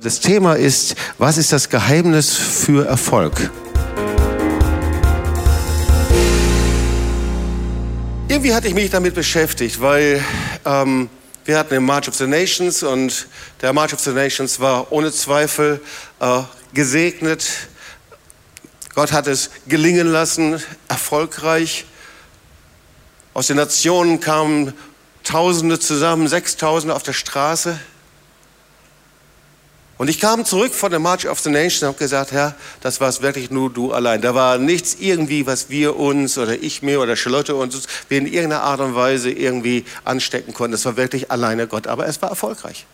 Das Thema ist, was ist das Geheimnis für Erfolg? Irgendwie hatte ich mich damit beschäftigt, weil ähm, wir hatten den March of the Nations und der March of the Nations war ohne Zweifel äh, gesegnet. Gott hat es gelingen lassen, erfolgreich. Aus den Nationen kamen Tausende zusammen, Sechstausende auf der Straße. Und ich kam zurück von der March of the Nations und habe gesagt, Herr, das war es wirklich nur du allein. Da war nichts irgendwie, was wir uns oder ich mir oder Charlotte uns wir in irgendeiner Art und Weise irgendwie anstecken konnten. Das war wirklich alleine Gott, aber es war erfolgreich.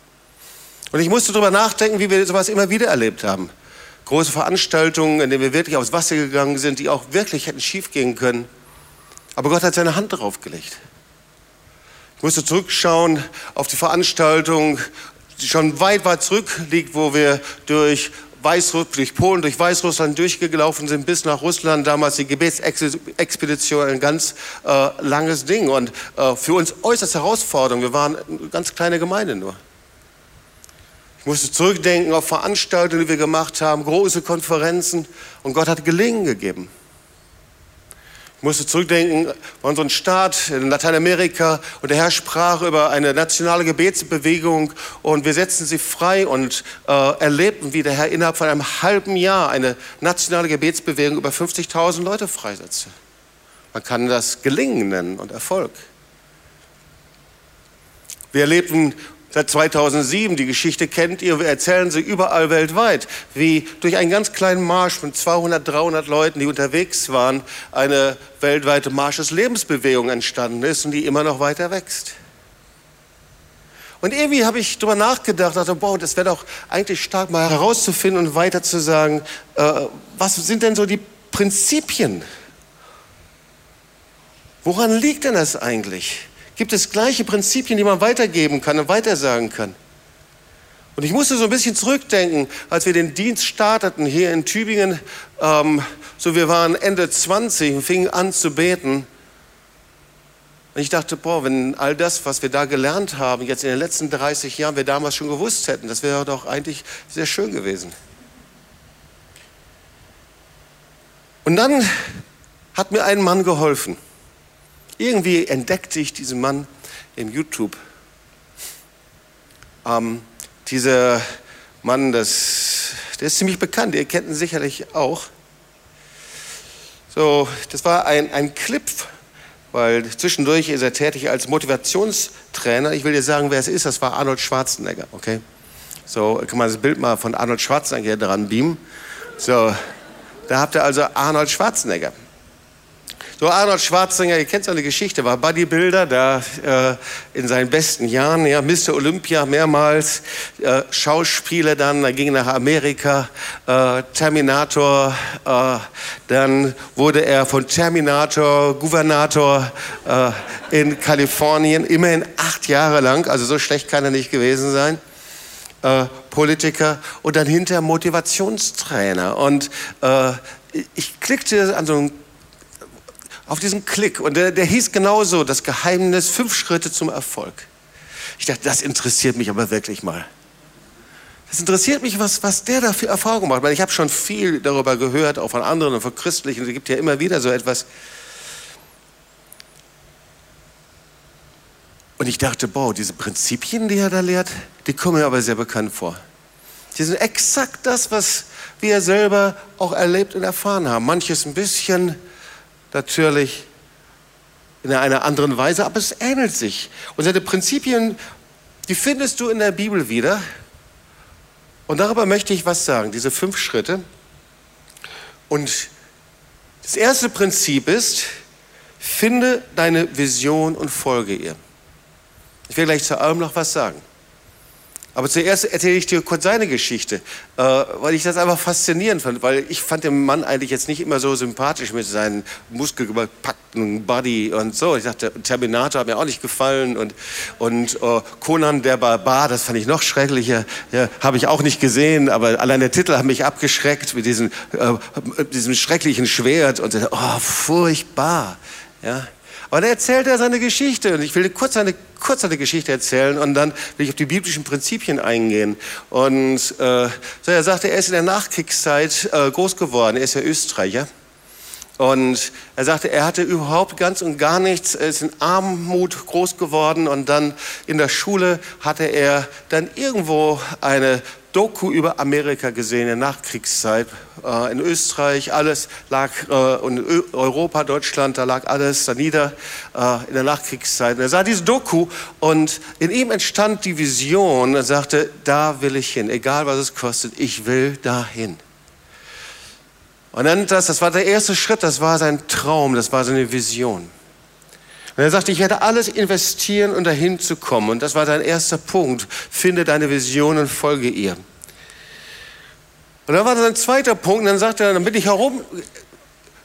Und ich musste darüber nachdenken, wie wir sowas immer wieder erlebt haben. Große Veranstaltungen, in denen wir wirklich aufs Wasser gegangen sind, die auch wirklich hätten schiefgehen können. Aber Gott hat seine Hand darauf gelegt. Ich musste zurückschauen auf die Veranstaltung schon weit, weit zurückliegt, wo wir durch Weißruss, durch Polen, durch Weißrussland durchgelaufen sind bis nach Russland. Damals die Gebetsexpedition, ein ganz äh, langes Ding und äh, für uns äußerst herausfordernd. Wir waren eine ganz kleine Gemeinde nur. Ich musste zurückdenken auf Veranstaltungen, die wir gemacht haben, große Konferenzen und Gott hat Gelingen gegeben. Ich musste zurückdenken an einen Staat in Lateinamerika und der Herr sprach über eine nationale Gebetsbewegung und wir setzten sie frei und äh, erlebten, wie der Herr innerhalb von einem halben Jahr eine nationale Gebetsbewegung über 50.000 Leute freisetzte. Man kann das Gelingen nennen und Erfolg. Wir erlebten seit 2007. Die Geschichte kennt ihr, wir erzählen sie überall weltweit, wie durch einen ganz kleinen Marsch von 200, 300 Leuten, die unterwegs waren, eine weltweite Marsch des Lebensbewegung entstanden ist und die immer noch weiter wächst. Und irgendwie habe ich darüber nachgedacht, dachte, boah, das wäre doch eigentlich stark, mal herauszufinden und weiter zu sagen, äh, was sind denn so die Prinzipien? Woran liegt denn das eigentlich? Gibt es gleiche Prinzipien, die man weitergeben kann und weitersagen kann. Und ich musste so ein bisschen zurückdenken, als wir den Dienst starteten hier in Tübingen. Ähm, so, wir waren Ende 20 und fingen an zu beten. Und ich dachte, boah, wenn all das, was wir da gelernt haben, jetzt in den letzten 30 Jahren, wir damals schon gewusst hätten, das wäre doch eigentlich sehr schön gewesen. Und dann hat mir ein Mann geholfen. Irgendwie entdeckte ich diesen Mann im YouTube. Ähm, dieser Mann, das, der ist ziemlich bekannt, ihr kennt ihn sicherlich auch. So, das war ein, ein Clip, weil zwischendurch ist er tätig als Motivationstrainer. Ich will dir sagen, wer es ist, das war Arnold Schwarzenegger, okay? So, kann man das Bild mal von Arnold Schwarzenegger dran beamen. So, da habt ihr also Arnold Schwarzenegger. So Arnold Schwarzenegger, ihr kennt seine Geschichte, war Bodybuilder, da äh, in seinen besten Jahren, ja, Mr. Olympia mehrmals, äh, Schauspieler dann, er ging nach Amerika, äh, Terminator, äh, dann wurde er von Terminator Gouvernator äh, in Kalifornien, immerhin acht Jahre lang, also so schlecht kann er nicht gewesen sein. Äh, Politiker und dann hinter Motivationstrainer. Und ich klickte an so einen auf diesen Klick. Und der, der hieß genauso, das Geheimnis, fünf Schritte zum Erfolg. Ich dachte, das interessiert mich aber wirklich mal. Das interessiert mich, was, was der da für Erfahrungen macht. Weil ich habe schon viel darüber gehört, auch von anderen und von Christlichen. Es gibt ja immer wieder so etwas. Und ich dachte, boah, diese Prinzipien, die er da lehrt, die kommen mir aber sehr bekannt vor. Die sind exakt das, was wir selber auch erlebt und erfahren haben. Manches ein bisschen natürlich in einer anderen Weise, aber es ähnelt sich. Und seine Prinzipien, die findest du in der Bibel wieder. Und darüber möchte ich was sagen, diese fünf Schritte. Und das erste Prinzip ist, finde deine Vision und folge ihr. Ich will gleich zu allem noch was sagen. Aber zuerst erzähle ich dir kurz seine Geschichte, äh, weil ich das einfach faszinierend fand, weil ich fand den Mann eigentlich jetzt nicht immer so sympathisch mit seinem muskelgepackten Body und so. Ich dachte, Terminator hat mir auch nicht gefallen und, und uh, Conan der Barbar, das fand ich noch schrecklicher, ja, habe ich auch nicht gesehen, aber allein der Titel hat mich abgeschreckt mit diesem, äh, diesem schrecklichen Schwert und oh, furchtbar. Ja. Und er erzählt er seine Geschichte. Und ich will kurz eine, kurz eine Geschichte erzählen und dann will ich auf die biblischen Prinzipien eingehen. Und äh, so, er sagte, er ist in der Nachkriegszeit äh, groß geworden. Er ist ja Österreicher. Und er sagte, er hatte überhaupt ganz und gar nichts, er ist in Armut groß geworden und dann in der Schule hatte er dann irgendwo eine Doku über Amerika gesehen in der Nachkriegszeit. Äh, in Österreich, alles lag, äh, in Europa, Deutschland, da lag alles da nieder äh, in der Nachkriegszeit. Und er sah diese Doku und in ihm entstand die Vision. Er sagte, da will ich hin, egal was es kostet, ich will dahin. Und dann das, das war der erste Schritt, das war sein Traum, das war seine Vision. Und er sagte, ich werde alles investieren, um dahin zu kommen. Und das war sein erster Punkt. Finde deine Vision und folge ihr. Und dann war sein zweiter Punkt, und dann sagte er, dann bin ich herum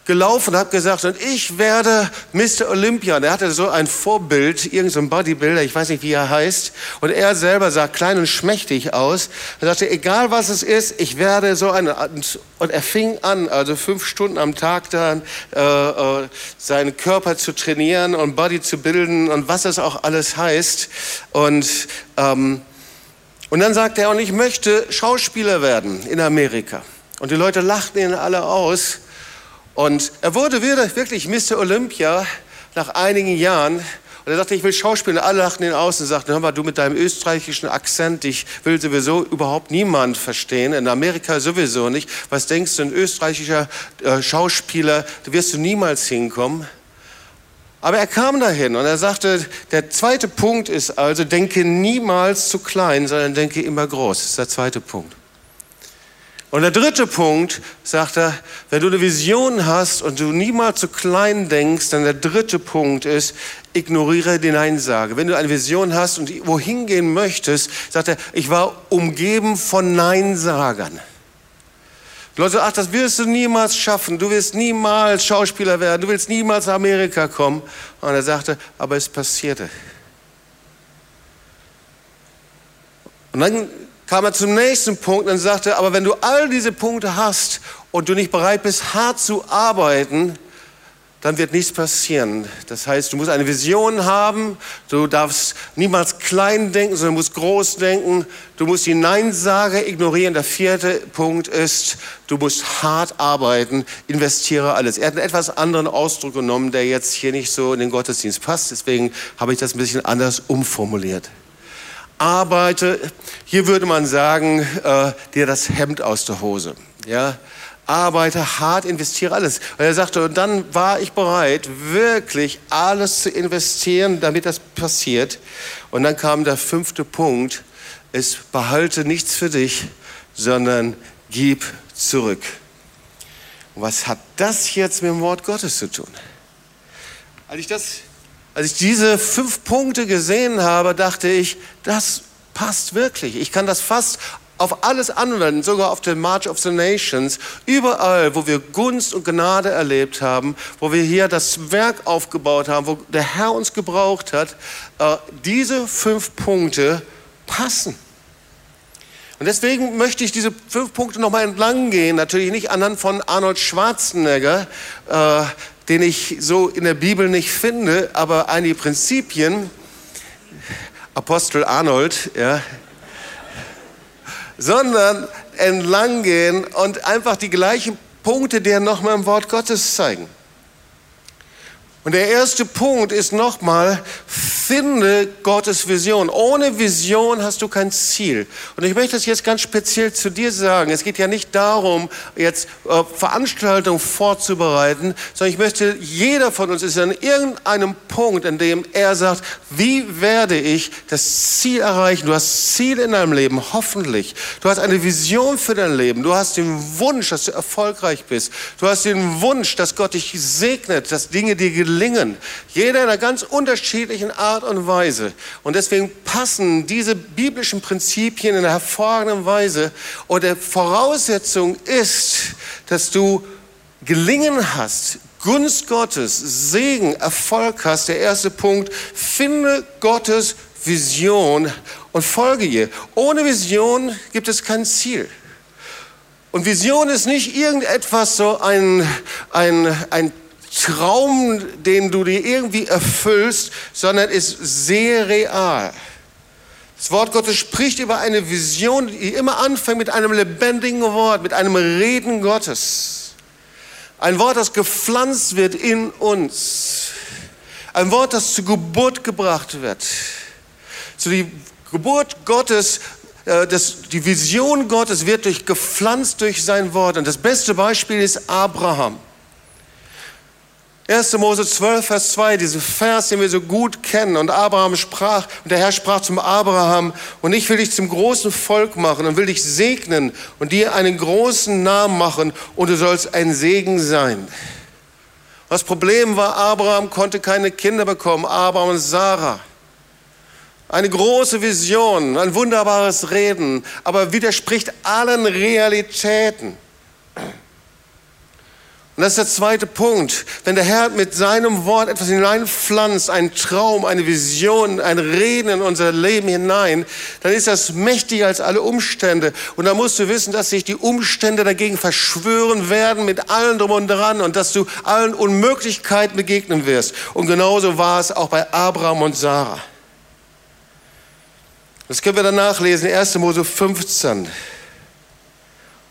gelaufen und habe gesagt, und ich werde Mr. Olympia. Und er hatte so ein Vorbild, irgendein so Bodybuilder, ich weiß nicht, wie er heißt. Und er selber sah klein und schmächtig aus. Er sagte, egal was es ist, ich werde so ein... Und er fing an, also fünf Stunden am Tag dann, äh, äh, seinen Körper zu trainieren und Body zu bilden und was es auch alles heißt. Und... Ähm, und dann sagte er, und ich möchte Schauspieler werden in Amerika. Und die Leute lachten ihn alle aus. Und er wurde wirklich Mr. Olympia nach einigen Jahren. Und er sagte, ich will Schauspieler. Alle lachten ihn aus und sagten, hör mal, du mit deinem österreichischen Akzent, ich will sowieso überhaupt niemand verstehen. In Amerika sowieso nicht. Was denkst du, ein österreichischer äh, Schauspieler, du wirst du niemals hinkommen. Aber er kam dahin und er sagte, der zweite Punkt ist also, denke niemals zu klein, sondern denke immer groß. Das ist der zweite Punkt. Und der dritte Punkt, sagt er, wenn du eine Vision hast und du niemals zu klein denkst, dann der dritte Punkt ist, ignoriere die Neinsage. Wenn du eine Vision hast und wohin gehen möchtest, sagt er, ich war umgeben von Neinsagern. Leute, ach, das wirst du niemals schaffen. Du wirst niemals Schauspieler werden. Du willst niemals nach Amerika kommen. Und er sagte, aber es passierte. Und dann kam er zum nächsten Punkt und sagte, aber wenn du all diese Punkte hast und du nicht bereit bist, hart zu arbeiten, dann wird nichts passieren. Das heißt, du musst eine Vision haben, du darfst niemals klein denken, sondern musst groß denken, du musst die Neinsage ignorieren. Der vierte Punkt ist, du musst hart arbeiten, investiere alles. Er hat einen etwas anderen Ausdruck genommen, der jetzt hier nicht so in den Gottesdienst passt, deswegen habe ich das ein bisschen anders umformuliert arbeite, hier würde man sagen, äh, dir das Hemd aus der Hose. Ja? Arbeite hart, investiere alles. Und er sagte, und dann war ich bereit, wirklich alles zu investieren, damit das passiert. Und dann kam der fünfte Punkt, es behalte nichts für dich, sondern gib zurück. Was hat das jetzt mit dem Wort Gottes zu tun? Als ich das als ich diese fünf Punkte gesehen habe, dachte ich, das passt wirklich. Ich kann das fast auf alles anwenden, sogar auf den March of the Nations, überall, wo wir Gunst und Gnade erlebt haben, wo wir hier das Werk aufgebaut haben, wo der Herr uns gebraucht hat, äh, diese fünf Punkte passen. Und deswegen möchte ich diese fünf Punkte nochmal entlang gehen, natürlich nicht anhand von Arnold Schwarzenegger, äh, den ich so in der Bibel nicht finde, aber einige Prinzipien, Apostel Arnold, ja, sondern entlang gehen und einfach die gleichen Punkte, die er nochmal im Wort Gottes zeigen. Und der erste Punkt ist nochmal, finde Gottes Vision. Ohne Vision hast du kein Ziel. Und ich möchte das jetzt ganz speziell zu dir sagen. Es geht ja nicht darum, jetzt äh, Veranstaltungen vorzubereiten, sondern ich möchte, jeder von uns ist an irgendeinem Punkt, an dem er sagt, wie werde ich das Ziel erreichen? Du hast Ziel in deinem Leben, hoffentlich. Du hast eine Vision für dein Leben. Du hast den Wunsch, dass du erfolgreich bist. Du hast den Wunsch, dass Gott dich segnet, dass Dinge dir gelingen. Jeder in einer ganz unterschiedlichen Art und Weise. Und deswegen passen diese biblischen Prinzipien in einer hervorragenden Weise. Und der Voraussetzung ist, dass du Gelingen hast, Gunst Gottes, Segen, Erfolg hast. Der erste Punkt, finde Gottes Vision und folge ihr. Ohne Vision gibt es kein Ziel. Und Vision ist nicht irgendetwas, so ein, ein, ein Traum, den du dir irgendwie erfüllst, sondern ist sehr real. Das Wort Gottes spricht über eine Vision, die immer anfängt mit einem lebendigen Wort, mit einem Reden Gottes. Ein Wort, das gepflanzt wird in uns. Ein Wort, das zur Geburt gebracht wird. Zu die Geburt Gottes, äh, das, die Vision Gottes wird durch, gepflanzt durch sein Wort. Und das beste Beispiel ist Abraham. 1. Mose 12, Vers 2, diesen Vers, den wir so gut kennen. Und Abraham sprach, und der Herr sprach zum Abraham, und ich will dich zum großen Volk machen und will dich segnen und dir einen großen Namen machen und du sollst ein Segen sein. Das Problem war, Abraham konnte keine Kinder bekommen, Abraham und Sarah. Eine große Vision, ein wunderbares Reden, aber widerspricht allen Realitäten. Und das ist der zweite Punkt. Wenn der Herr mit seinem Wort etwas hineinpflanzt, einen Traum, eine Vision, ein Reden in unser Leben hinein, dann ist das mächtiger als alle Umstände. Und da musst du wissen, dass sich die Umstände dagegen verschwören werden mit allen drum und dran und dass du allen Unmöglichkeiten begegnen wirst. Und genauso war es auch bei Abraham und Sarah. Das können wir dann nachlesen, 1. Mose 15.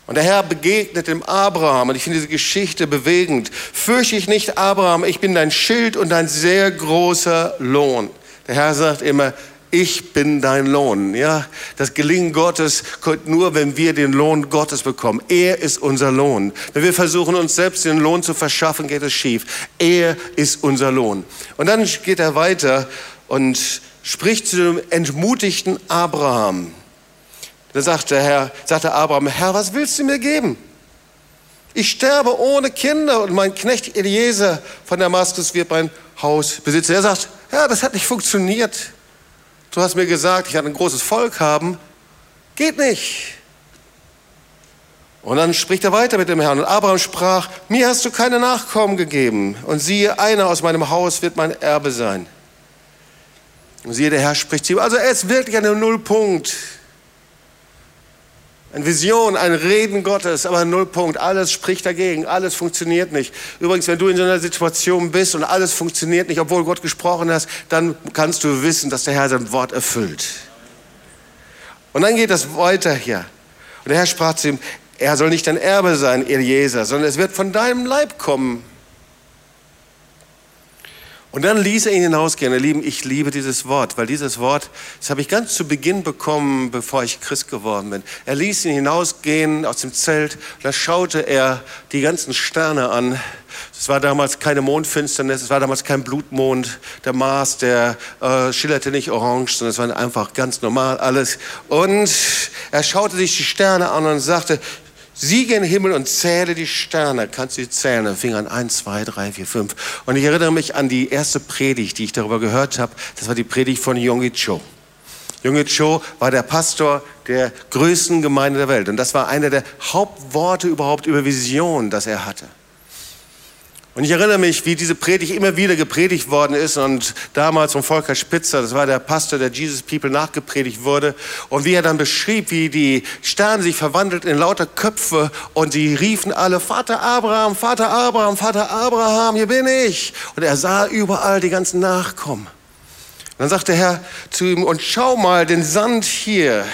Und der Herr begegnet dem Abraham, und ich finde diese Geschichte bewegend. Fürchte ich nicht, Abraham, ich bin dein Schild und dein sehr großer Lohn. Der Herr sagt immer, ich bin dein Lohn. Ja, das Gelingen Gottes kommt nur, wenn wir den Lohn Gottes bekommen. Er ist unser Lohn. Wenn wir versuchen, uns selbst den Lohn zu verschaffen, geht es schief. Er ist unser Lohn. Und dann geht er weiter und spricht zu dem entmutigten Abraham. Da sagt der Herr, sagte Abraham, Herr, was willst du mir geben? Ich sterbe ohne Kinder und mein Knecht Eliezer von Damaskus wird mein Haus besitzen. Er sagt, Herr, das hat nicht funktioniert. Du hast mir gesagt, ich werde ein großes Volk haben. Geht nicht. Und dann spricht er weiter mit dem Herrn. Und Abraham sprach, mir hast du keine Nachkommen gegeben. Und siehe, einer aus meinem Haus wird mein Erbe sein. Und siehe, der Herr spricht zu ihm. Also er ist wirklich an einem Nullpunkt. Eine Vision, ein Reden Gottes, aber Nullpunkt. Alles spricht dagegen, alles funktioniert nicht. Übrigens, wenn du in so einer Situation bist und alles funktioniert nicht, obwohl Gott gesprochen hat, dann kannst du wissen, dass der Herr sein Wort erfüllt. Und dann geht das weiter hier. Und der Herr sprach zu ihm, er soll nicht dein Erbe sein, Eliezer, sondern es wird von deinem Leib kommen. Und dann ließ er ihn hinausgehen. Ihr Lieben, ich liebe dieses Wort, weil dieses Wort, das habe ich ganz zu Beginn bekommen, bevor ich Christ geworden bin. Er ließ ihn hinausgehen aus dem Zelt. Da schaute er die ganzen Sterne an. Es war damals keine Mondfinsternis, es war damals kein Blutmond. Der Mars, der äh, schillerte nicht orange, sondern es war einfach ganz normal alles. Und er schaute sich die Sterne an und sagte, Siege in den Himmel und zähle die Sterne. Kannst du sie zählen? Dann fing an 1, 2, 3, 4, 5. Und ich erinnere mich an die erste Predigt, die ich darüber gehört habe. Das war die Predigt von Yonggi Cho. Yonggi Cho war der Pastor der größten Gemeinde der Welt. Und das war einer der Hauptworte überhaupt über Vision, das er hatte. Und ich erinnere mich, wie diese Predigt immer wieder gepredigt worden ist und damals von Volker Spitzer, das war der Pastor, der Jesus People nachgepredigt wurde und wie er dann beschrieb, wie die Sterne sich verwandelt in lauter Köpfe und sie riefen alle, Vater Abraham, Vater Abraham, Vater Abraham, hier bin ich. Und er sah überall die ganzen Nachkommen. Und dann sagte der Herr zu ihm, und schau mal den Sand hier,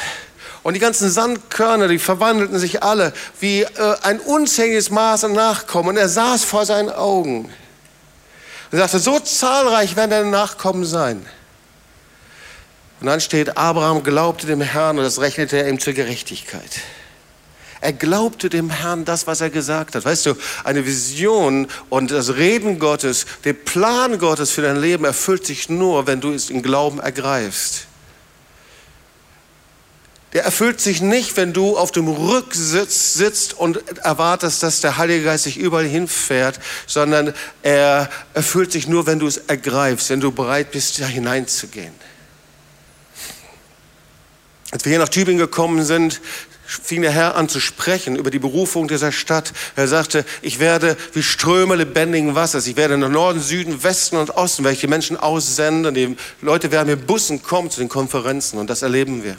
und die ganzen Sandkörner, die verwandelten sich alle wie äh, ein unzähliges Maß an Nachkommen. Und er saß vor seinen Augen. Er sagte, so zahlreich werden deine Nachkommen sein. Und dann steht, Abraham glaubte dem Herrn und das rechnete er ihm zur Gerechtigkeit. Er glaubte dem Herrn das, was er gesagt hat. Weißt du, eine Vision und das Reden Gottes, der Plan Gottes für dein Leben erfüllt sich nur, wenn du es in Glauben ergreifst der erfüllt sich nicht, wenn du auf dem Rücksitz sitzt und erwartest, dass der Heilige Geist sich überall hinfährt, sondern er erfüllt sich nur, wenn du es ergreifst, wenn du bereit bist, da hineinzugehen. Als wir hier nach Tübingen gekommen sind, fing der Herr an zu sprechen über die Berufung dieser Stadt. Er sagte, ich werde wie Ströme lebendigen Wassers, ich werde nach Norden, Süden, Westen und Osten, welche Menschen aussenden. Die Leute werden mit Bussen kommen zu den Konferenzen und das erleben wir.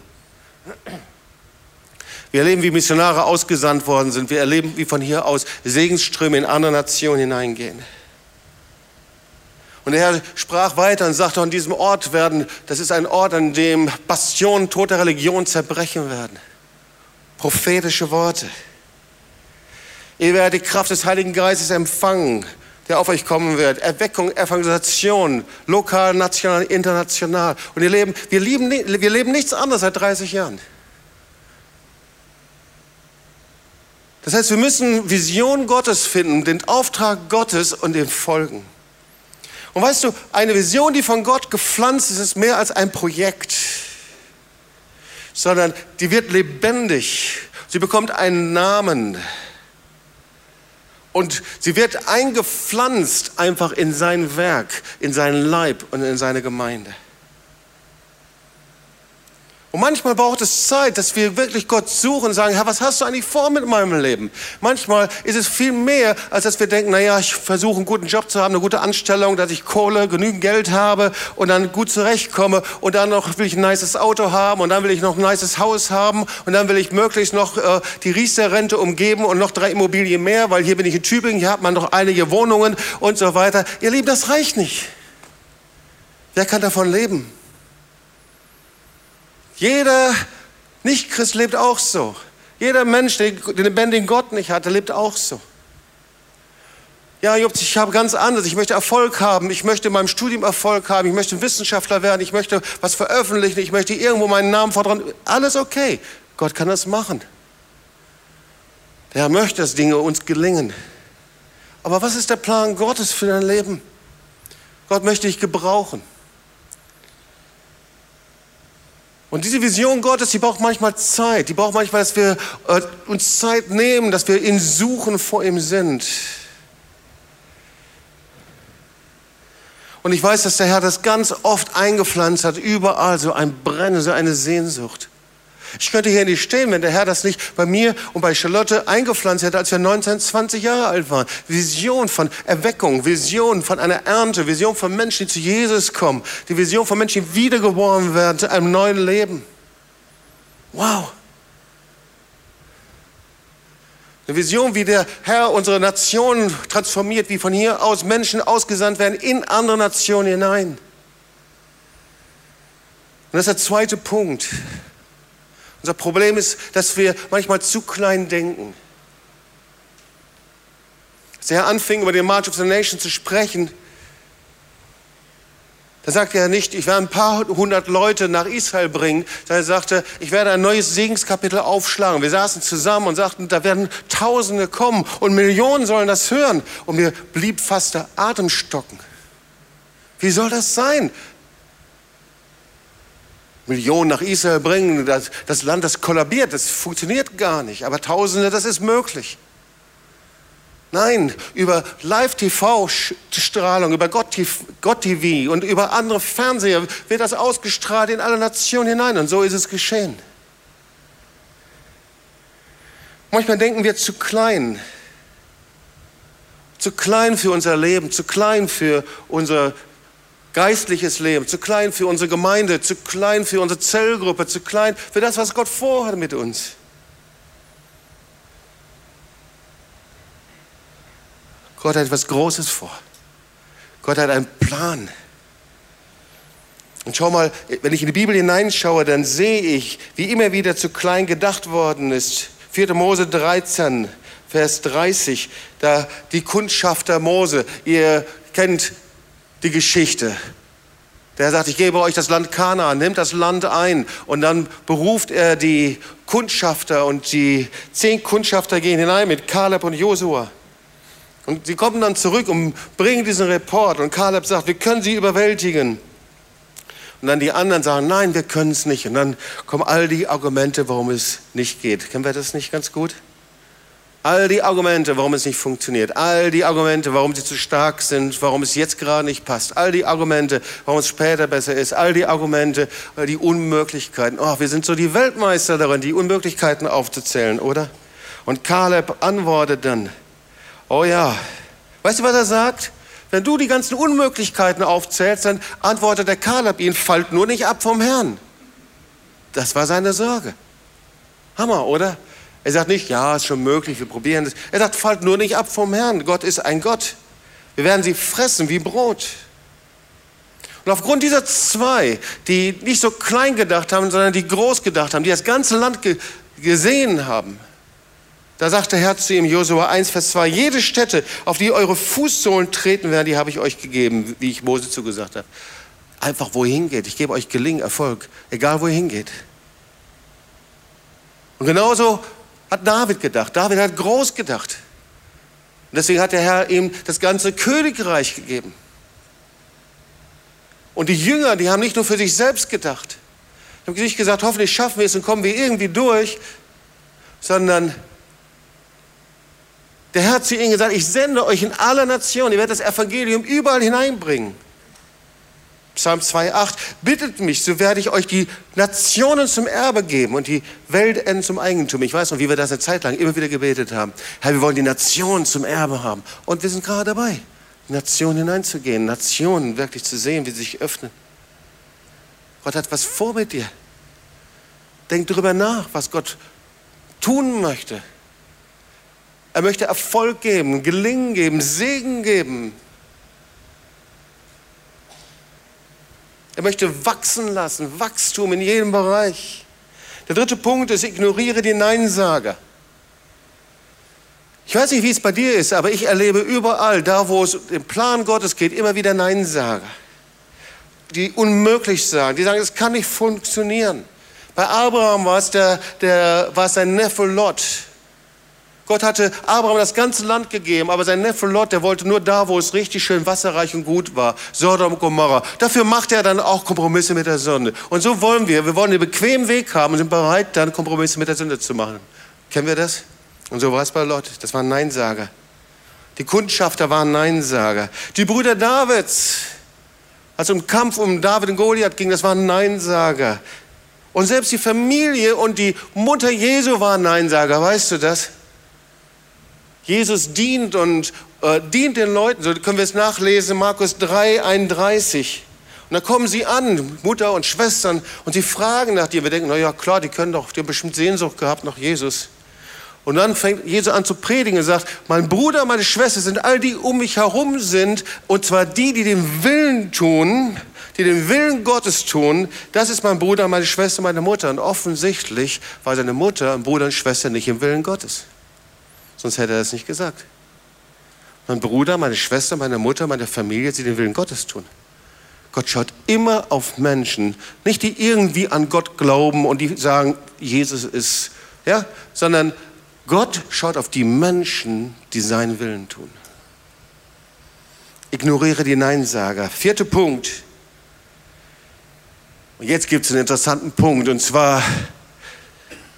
Wir erleben, wie Missionare ausgesandt worden sind. Wir erleben, wie von hier aus Segensströme in andere Nationen hineingehen. Und der Herr sprach weiter und sagte, an diesem Ort werden, das ist ein Ort, an dem Bastionen toter Religion zerbrechen werden. Prophetische Worte. Ihr werdet die Kraft des Heiligen Geistes empfangen, der auf euch kommen wird. Erweckung, Evangelisation, lokal, national, international. Und ihr leben, wir, lieben, wir leben nichts anderes seit 30 Jahren. Das heißt, wir müssen Vision Gottes finden, den Auftrag Gottes und dem folgen. Und weißt du, eine Vision, die von Gott gepflanzt ist, ist mehr als ein Projekt, sondern die wird lebendig. Sie bekommt einen Namen. Und sie wird eingepflanzt einfach in sein Werk, in seinen Leib und in seine Gemeinde. Und manchmal braucht es Zeit, dass wir wirklich Gott suchen und sagen, Herr, was hast du eigentlich vor mit meinem Leben? Manchmal ist es viel mehr, als dass wir denken, naja, ich versuche einen guten Job zu haben, eine gute Anstellung, dass ich Kohle, genügend Geld habe und dann gut zurechtkomme und dann noch will ich ein nices Auto haben und dann will ich noch ein nices Haus haben und dann will ich möglichst noch äh, die Riester-Rente umgeben und noch drei Immobilien mehr, weil hier bin ich in Tübingen, hier hat man noch einige Wohnungen und so weiter. Ihr Lieben, das reicht nicht. Wer kann davon leben? Jeder Nicht-Christ lebt auch so. Jeder Mensch, der den lebendigen Gott nicht hat, der lebt auch so. Ja, Jupp, ich habe ganz anders. Ich möchte Erfolg haben. Ich möchte in meinem Studium Erfolg haben. Ich möchte Wissenschaftler werden. Ich möchte was veröffentlichen. Ich möchte irgendwo meinen Namen vordran. Alles okay. Gott kann das machen. Herr möchte, dass Dinge uns gelingen. Aber was ist der Plan Gottes für dein Leben? Gott möchte dich gebrauchen. Und diese Vision Gottes, die braucht manchmal Zeit. Die braucht manchmal, dass wir äh, uns Zeit nehmen, dass wir ihn suchen, vor ihm sind. Und ich weiß, dass der Herr das ganz oft eingepflanzt hat, überall so ein Brennen, so eine Sehnsucht. Ich könnte hier nicht stehen, wenn der Herr das nicht bei mir und bei Charlotte eingepflanzt hätte, als wir 19, 20 Jahre alt waren. Vision von Erweckung, Vision von einer Ernte, Vision von Menschen, die zu Jesus kommen, die Vision von Menschen, die wiedergeboren werden zu einem neuen Leben. Wow. Eine Vision, wie der Herr unsere Nation transformiert, wie von hier aus Menschen ausgesandt werden in andere Nationen hinein. Und das ist der zweite Punkt. Unser Problem ist, dass wir manchmal zu klein denken. Als der Herr anfing, über den March of the Nation zu sprechen, da sagte er nicht, ich werde ein paar hundert Leute nach Israel bringen, sondern er sagte, ich werde ein neues Segenskapitel aufschlagen. Wir saßen zusammen und sagten, da werden Tausende kommen und Millionen sollen das hören. Und mir blieb fast der Atem stocken. Wie soll das sein? Millionen nach Israel bringen, das, das Land, das kollabiert, das funktioniert gar nicht. Aber Tausende, das ist möglich. Nein, über Live-TV-Strahlung, über Gott TV und über andere Fernseher wird das ausgestrahlt in alle Nationen hinein. Und so ist es geschehen. Manchmal denken wir zu klein. Zu klein für unser Leben, zu klein für unser geistliches Leben, zu klein für unsere Gemeinde, zu klein für unsere Zellgruppe, zu klein für das, was Gott vorhat mit uns. Gott hat etwas Großes vor. Gott hat einen Plan. Und schau mal, wenn ich in die Bibel hineinschaue, dann sehe ich, wie immer wieder zu klein gedacht worden ist. 4. Mose 13, Vers 30, da die Kundschafter Mose, ihr kennt die Geschichte. Der sagt, ich gebe euch das Land Kanaan, nimmt das Land ein und dann beruft er die Kundschafter und die zehn Kundschafter gehen hinein mit Kaleb und Josua. Und sie kommen dann zurück und bringen diesen Report und Kaleb sagt, wir können sie überwältigen. Und dann die anderen sagen, nein, wir können es nicht. Und dann kommen all die Argumente, warum es nicht geht. Kennen wir das nicht ganz gut? All die Argumente, warum es nicht funktioniert, all die Argumente, warum sie zu stark sind, warum es jetzt gerade nicht passt, all die Argumente, warum es später besser ist, all die Argumente, äh, die Unmöglichkeiten. Oh, wir sind so die Weltmeister darin, die Unmöglichkeiten aufzuzählen, oder? Und Kaleb antwortet dann, oh ja, weißt du, was er sagt? Wenn du die ganzen Unmöglichkeiten aufzählst, dann antwortet der Kaleb ihn, fallt nur nicht ab vom Herrn. Das war seine Sorge. Hammer, oder? Er sagt nicht, ja, ist schon möglich, wir probieren es. Er sagt, fallt nur nicht ab vom Herrn. Gott ist ein Gott. Wir werden sie fressen wie Brot. Und aufgrund dieser zwei, die nicht so klein gedacht haben, sondern die groß gedacht haben, die das ganze Land ge gesehen haben, da sagt der Herr zu ihm, Josua 1, Vers 2, jede Stätte, auf die eure Fußsohlen treten werden, die habe ich euch gegeben, wie ich Mose zugesagt habe. Einfach wohin geht. Ich gebe euch Gelingen, Erfolg, egal wohin geht. Und genauso hat David gedacht. David hat groß gedacht. Und deswegen hat der Herr ihm das ganze Königreich gegeben. Und die Jünger, die haben nicht nur für sich selbst gedacht. Die haben nicht gesagt, hoffentlich schaffen wir es und kommen wir irgendwie durch, sondern der Herr hat zu ihnen gesagt, ich sende euch in alle Nationen, ihr werdet das Evangelium überall hineinbringen. Psalm 2,8, bittet mich, so werde ich euch die Nationen zum Erbe geben und die Weltenden zum Eigentum. Ich weiß noch, wie wir das eine Zeit lang immer wieder gebetet haben. Herr, wir wollen die Nationen zum Erbe haben. Und wir sind gerade dabei, Nationen hineinzugehen, Nationen wirklich zu sehen, wie sie sich öffnen. Gott hat was vor mit dir. Denk darüber nach, was Gott tun möchte. Er möchte Erfolg geben, Gelingen geben, Segen geben. Er möchte wachsen lassen, Wachstum in jedem Bereich. Der dritte Punkt ist, ignoriere die Neinsager. Ich weiß nicht, wie es bei dir ist, aber ich erlebe überall, da wo es im Plan Gottes geht, immer wieder Neinsager. Die unmöglich sagen, die sagen, es kann nicht funktionieren. Bei Abraham war es, der, der, war es sein Neffe Lot. Gott hatte Abraham das ganze Land gegeben, aber sein Neffe Lot, der wollte nur da, wo es richtig schön wasserreich und gut war. Sodom und Gomorra. Dafür macht er dann auch Kompromisse mit der Sünde. Und so wollen wir. Wir wollen den bequemen Weg haben und sind bereit, dann Kompromisse mit der Sünde zu machen. Kennen wir das? Und so war es bei Lot. Das waren Neinsager. Die Kundschafter waren Neinsager. Die Brüder Davids, als es um Kampf um David und Goliath ging, das waren Neinsager. Und selbst die Familie und die Mutter Jesu waren Neinsager. Weißt du das? Jesus dient und äh, dient den Leuten. So können wir es nachlesen, Markus 3, 31. Und da kommen sie an, Mutter und Schwestern, und sie fragen nach dir. Wir denken, na ja, klar, die können doch, die haben bestimmt Sehnsucht gehabt nach Jesus. Und dann fängt Jesus an zu predigen und sagt, mein Bruder, meine Schwester sind all die um mich herum sind, und zwar die, die den Willen tun, die den Willen Gottes tun, das ist mein Bruder, meine Schwester, meine Mutter. Und offensichtlich war seine Mutter, Bruder und Schwester nicht im Willen Gottes. Sonst hätte er das nicht gesagt. Mein Bruder, meine Schwester, meine Mutter, meine Familie, sie den Willen Gottes tun. Gott schaut immer auf Menschen, nicht die irgendwie an Gott glauben und die sagen, Jesus ist, ja, sondern Gott schaut auf die Menschen, die seinen Willen tun. Ignoriere die Neinsager. Vierter Punkt. Und jetzt gibt es einen interessanten Punkt, und zwar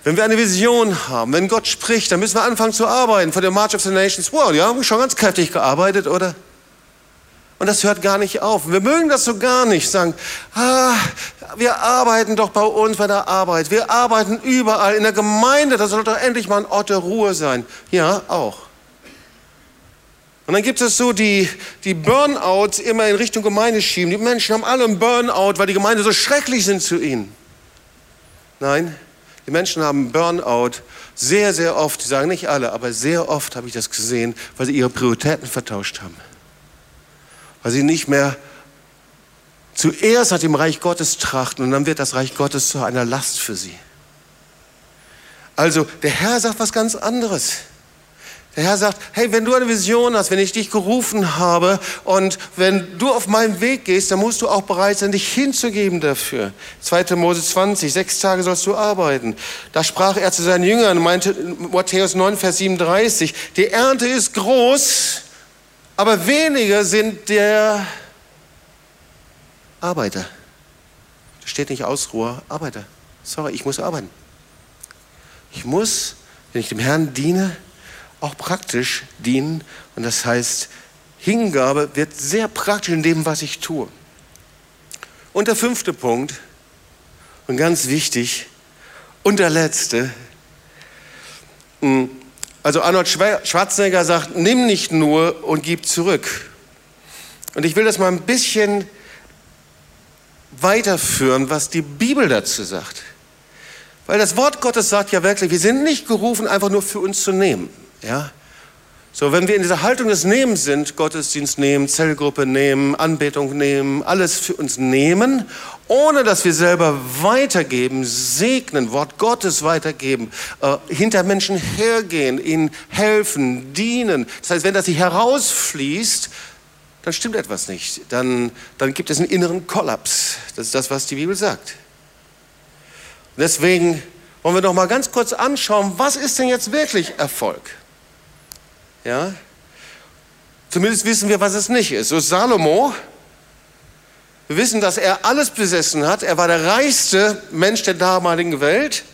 wenn wir eine Vision haben, wenn Gott spricht, dann müssen wir anfangen zu arbeiten für den March of the Nations. Wow, die haben schon ganz kräftig gearbeitet, oder? Und das hört gar nicht auf. Wir mögen das so gar nicht sagen, ah, wir arbeiten doch bei uns bei der Arbeit. Wir arbeiten überall in der Gemeinde. Da soll doch endlich mal ein Ort der Ruhe sein. Ja, auch. Und dann gibt es so die, die Burnouts immer in Richtung Gemeinde schieben. Die Menschen haben alle einen Burnout, weil die Gemeinde so schrecklich sind zu ihnen. Nein, die Menschen haben Burnout sehr, sehr oft, die sagen nicht alle, aber sehr oft habe ich das gesehen, weil sie ihre Prioritäten vertauscht haben. Weil sie nicht mehr zuerst nach dem Reich Gottes trachten und dann wird das Reich Gottes zu einer Last für sie. Also der Herr sagt was ganz anderes. Der Herr sagt, hey, wenn du eine Vision hast, wenn ich dich gerufen habe und wenn du auf meinen Weg gehst, dann musst du auch bereit sein, dich hinzugeben dafür. 2. Mose 20, sechs Tage sollst du arbeiten. Da sprach er zu seinen Jüngern, meinte Matthäus 9, Vers 37, die Ernte ist groß, aber weniger sind der Arbeiter. Da steht nicht Ausruher, Arbeiter. Sorry, ich muss arbeiten. Ich muss, wenn ich dem Herrn diene, auch praktisch dienen. Und das heißt, Hingabe wird sehr praktisch in dem, was ich tue. Und der fünfte Punkt, und ganz wichtig, und der letzte, hm, also Arnold Schwarzenegger sagt, nimm nicht nur und gib zurück. Und ich will das mal ein bisschen weiterführen, was die Bibel dazu sagt. Weil das Wort Gottes sagt ja wirklich, wir sind nicht gerufen, einfach nur für uns zu nehmen ja, So, wenn wir in dieser Haltung des Nehmens sind, Gottesdienst nehmen, Zellgruppe nehmen, Anbetung nehmen, alles für uns nehmen, ohne dass wir selber weitergeben, segnen, Wort Gottes weitergeben, äh, hinter Menschen hergehen, ihnen helfen, dienen. Das heißt, wenn das nicht herausfließt, dann stimmt etwas nicht. Dann, dann gibt es einen inneren Kollaps. Das ist das, was die Bibel sagt. Deswegen wollen wir noch mal ganz kurz anschauen, was ist denn jetzt wirklich Erfolg? Ja? Zumindest wissen wir, was es nicht ist. So Salomo, wir wissen, dass er alles besessen hat. Er war der reichste Mensch der damaligen Welt.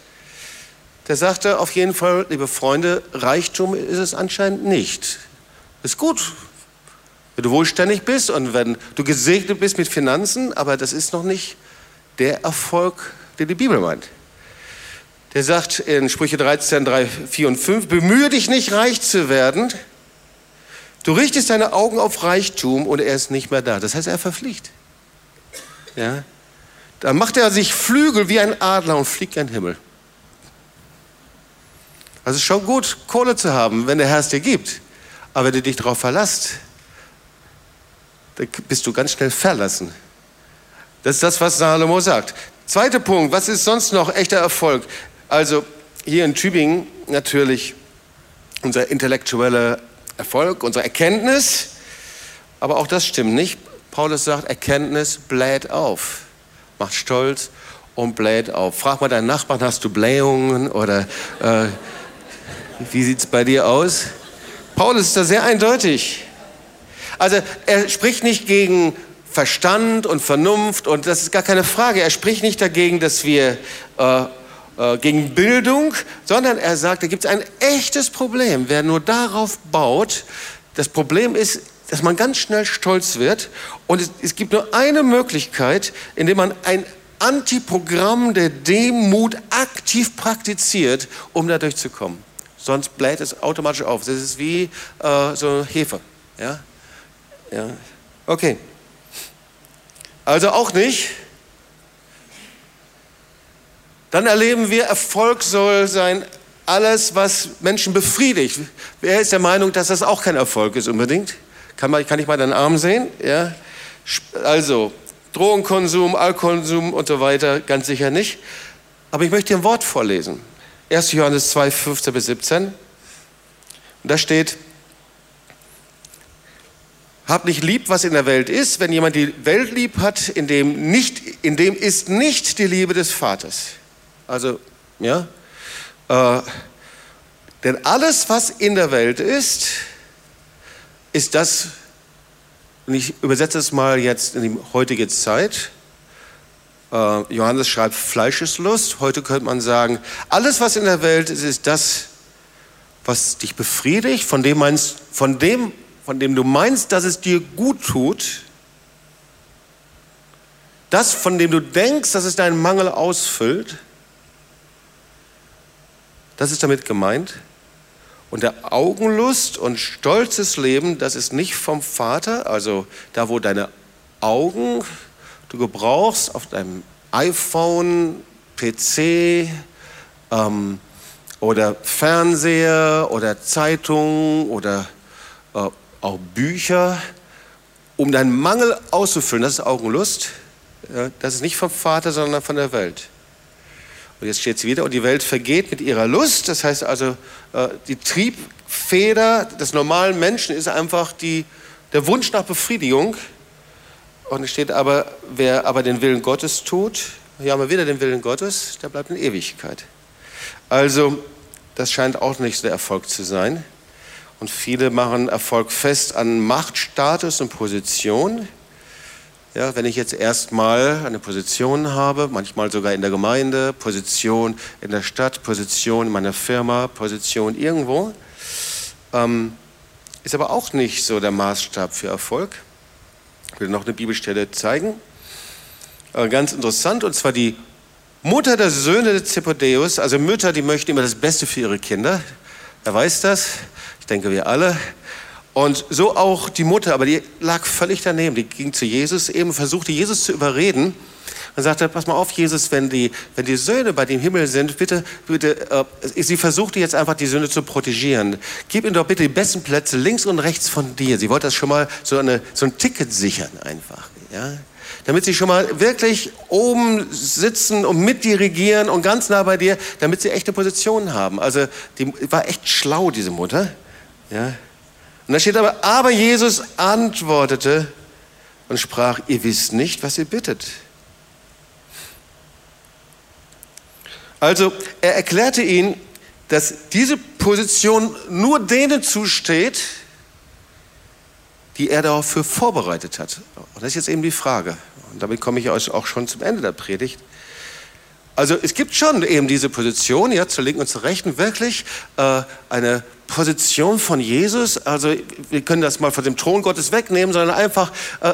Der sagte auf jeden Fall, liebe Freunde, Reichtum ist es anscheinend nicht. Ist gut, wenn du wohlständig bist und wenn du gesegnet bist mit Finanzen, aber das ist noch nicht der Erfolg, den die Bibel meint. Der sagt in Sprüche 13, 3, 4 und 5, bemühe dich nicht reich zu werden. Du richtest deine Augen auf Reichtum und er ist nicht mehr da. Das heißt, er verfliegt. Ja? Dann macht er sich Flügel wie ein Adler und fliegt gen Himmel. Also ist schon gut, Kohle zu haben, wenn der Herr es dir gibt. Aber wenn du dich darauf verlässt, dann bist du ganz schnell verlassen. Das ist das, was Salomo sagt. Zweiter Punkt, was ist sonst noch echter Erfolg? Also hier in Tübingen natürlich unser intellektueller Erfolg, unsere Erkenntnis, aber auch das stimmt nicht. Paulus sagt, Erkenntnis bläht auf, macht stolz und bläht auf. Frag mal deinen Nachbarn, hast du Blähungen oder äh, wie sieht es bei dir aus? Paulus ist da sehr eindeutig. Also er spricht nicht gegen Verstand und Vernunft und das ist gar keine Frage. Er spricht nicht dagegen, dass wir äh, äh, gegen Bildung, sondern er sagt, da gibt es ein echtes Problem. Wer nur darauf baut, das Problem ist, dass man ganz schnell stolz wird und es, es gibt nur eine Möglichkeit, indem man ein Antiprogramm der Demut aktiv praktiziert, um da durchzukommen. Sonst bläht es automatisch auf. Das ist wie äh, so Hefe. Ja? Ja. Okay. Also auch nicht. Dann erleben wir, Erfolg soll sein, alles, was Menschen befriedigt. Wer ist der Meinung, dass das auch kein Erfolg ist unbedingt? Kann, man, kann ich mal deinen Arm sehen? Ja? Also, Drogenkonsum, Alkoholkonsum und so weiter, ganz sicher nicht. Aber ich möchte dir ein Wort vorlesen. 1. Johannes 2, 15 bis 17. Und da steht, Hab nicht lieb, was in der Welt ist. Wenn jemand die Welt lieb hat, in dem, nicht, in dem ist nicht die Liebe des Vaters. Also, ja. Äh, denn alles, was in der Welt ist, ist das, und ich übersetze es mal jetzt in die heutige Zeit. Äh, Johannes schreibt Fleischeslust. Heute könnte man sagen, alles, was in der Welt ist, ist das, was dich befriedigt, von dem, meinst, von dem, von dem du meinst, dass es dir gut tut. Das, von dem du denkst, dass es deinen Mangel ausfüllt. Das ist damit gemeint. Und der Augenlust und stolzes Leben, das ist nicht vom Vater, also da, wo deine Augen du gebrauchst auf deinem iPhone, PC ähm, oder Fernseher oder Zeitung oder äh, auch Bücher, um deinen Mangel auszufüllen. Das ist Augenlust. Das ist nicht vom Vater, sondern von der Welt. Und jetzt steht sie wieder, und die Welt vergeht mit ihrer Lust. Das heißt also, äh, die Triebfeder des normalen Menschen ist einfach die, der Wunsch nach Befriedigung. Und es steht aber, wer aber den Willen Gottes tut, hier haben wir wieder den Willen Gottes, der bleibt in Ewigkeit. Also, das scheint auch nicht so der Erfolg zu sein. Und viele machen Erfolg fest an Machtstatus und Position. Ja, wenn ich jetzt erstmal eine Position habe, manchmal sogar in der Gemeinde, Position in der Stadt, Position in meiner Firma, Position irgendwo, ähm, ist aber auch nicht so der Maßstab für Erfolg. Ich will noch eine Bibelstelle zeigen. Äh, ganz interessant, und zwar die Mutter der Söhne des Zebedeus, also Mütter, die möchten immer das Beste für ihre Kinder. Wer weiß das? Ich denke, wir alle. Und so auch die Mutter, aber die lag völlig daneben. Die ging zu Jesus, eben versuchte Jesus zu überreden und sagte, pass mal auf, Jesus, wenn die, wenn die Söhne bei dem Himmel sind, bitte, bitte, äh, sie versuchte jetzt einfach die Söhne zu protegieren. Gib ihnen doch bitte die besten Plätze links und rechts von dir. Sie wollte das schon mal so, eine, so ein Ticket sichern einfach. Ja? Damit sie schon mal wirklich oben sitzen und mitdirigieren und ganz nah bei dir, damit sie echte Positionen haben. Also die war echt schlau, diese Mutter. Ja? Und da steht aber, aber Jesus antwortete und sprach, ihr wisst nicht, was ihr bittet. Also er erklärte ihnen, dass diese Position nur denen zusteht, die er dafür vorbereitet hat. Und das ist jetzt eben die Frage. Und damit komme ich auch schon zum Ende der Predigt. Also es gibt schon eben diese Position, ja, zur Linken und zur Rechten, wirklich äh, eine Position von Jesus. Also wir können das mal von dem Thron Gottes wegnehmen, sondern einfach äh,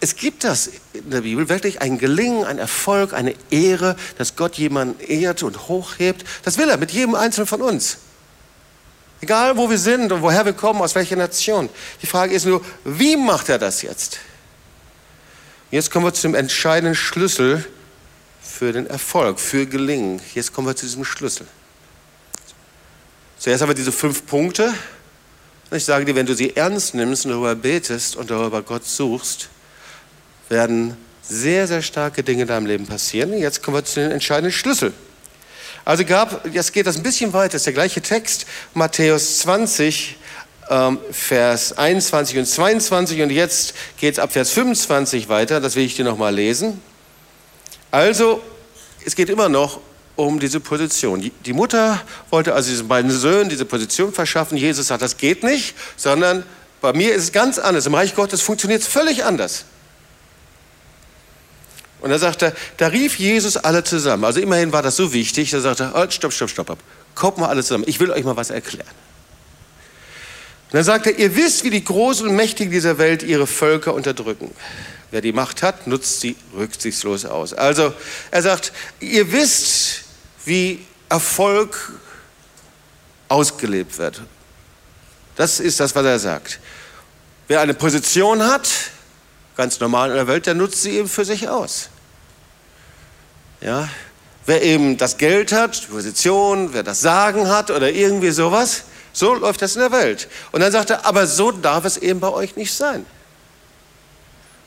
es gibt das in der Bibel wirklich ein Gelingen, ein Erfolg, eine Ehre, dass Gott jemanden ehrt und hochhebt. Das will er mit jedem Einzelnen von uns. Egal wo wir sind und woher wir kommen, aus welcher Nation. Die Frage ist nur, wie macht er das jetzt? Jetzt kommen wir zum entscheidenden Schlüssel für den Erfolg, für Gelingen. Jetzt kommen wir zu diesem Schlüssel. Zuerst haben wir diese fünf Punkte. Ich sage dir, wenn du sie ernst nimmst und darüber betest und darüber Gott suchst, werden sehr, sehr starke Dinge in deinem Leben passieren. Jetzt kommen wir zu den entscheidenden Schlüssel. Also gab, jetzt geht das ein bisschen weiter, das ist der gleiche Text, Matthäus 20, ähm, Vers 21 und 22 und jetzt geht es ab Vers 25 weiter, das will ich dir nochmal lesen. Also, es geht immer noch um diese Position. Die Mutter wollte also diesen beiden Söhnen diese Position verschaffen. Jesus sagt, das geht nicht, sondern bei mir ist es ganz anders. Im Reich Gottes funktioniert es völlig anders. Und er sagte, da rief Jesus alle zusammen. Also immerhin war das so wichtig, da sagte er, oh, stopp, stopp, stopp, stopp. Kommt mal alle zusammen. Ich will euch mal was erklären. Und dann sagte er, ihr wisst, wie die Großen und Mächtigen dieser Welt ihre Völker unterdrücken. Wer die Macht hat, nutzt sie rücksichtslos aus. Also er sagt, ihr wisst, wie Erfolg ausgelebt wird. Das ist das, was er sagt. Wer eine Position hat, ganz normal in der Welt, der nutzt sie eben für sich aus. Ja? Wer eben das Geld hat, die Position, wer das Sagen hat oder irgendwie sowas, so läuft das in der Welt. Und dann sagt er, aber so darf es eben bei euch nicht sein.